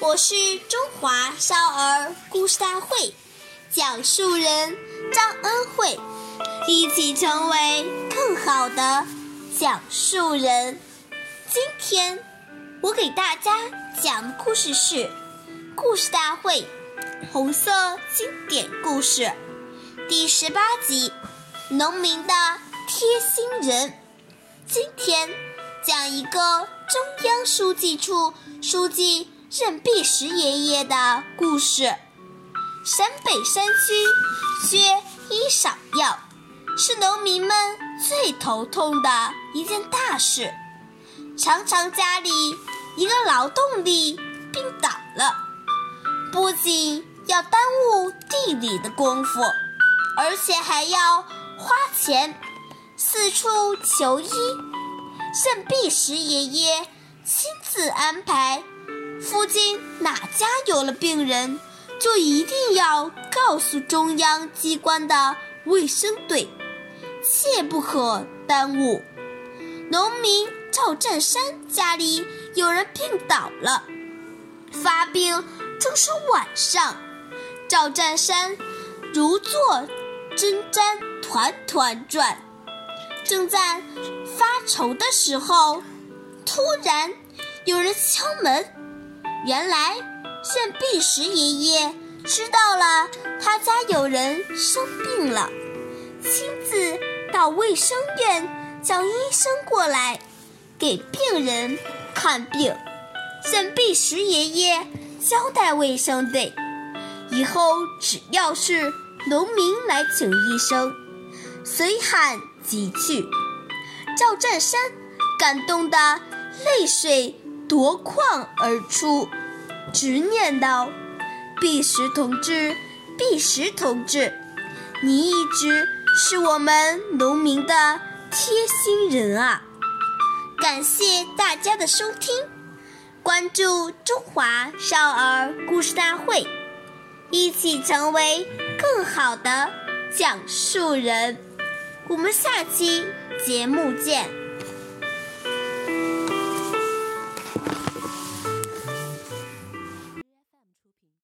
我是中华少儿故事大会讲述人张恩惠，一起成为更好的讲述人。今天我给大家讲的故事是《故事大会》红色经典故事第十八集《农民的贴心人》。今天讲一个中央书记处书记。任弼时爷爷的故事。陕北山区缺医少药，是农民们最头痛的一件大事。常常家里一个劳动力病倒了，不仅要耽误地里的功夫，而且还要花钱四处求医。任弼时爷爷亲自安排。附近哪家有了病人，就一定要告诉中央机关的卫生队，切不可耽误。农民赵占山家里有人病倒了，发病正是晚上，赵占山如坐针毡，团团转，正在发愁的时候，突然有人敲门。原来，炫碧石爷爷知道了他家有人生病了，亲自到卫生院叫医生过来给病人看病。任弼时爷爷交代卫生队，以后只要是农民来请医生，随喊即去。赵占山感动的泪水。夺眶而出，直念道：“弼时同志，弼时同志，你一直是我们农民的贴心人啊！”感谢大家的收听，关注中华少儿故事大会，一起成为更好的讲述人。我们下期节目见。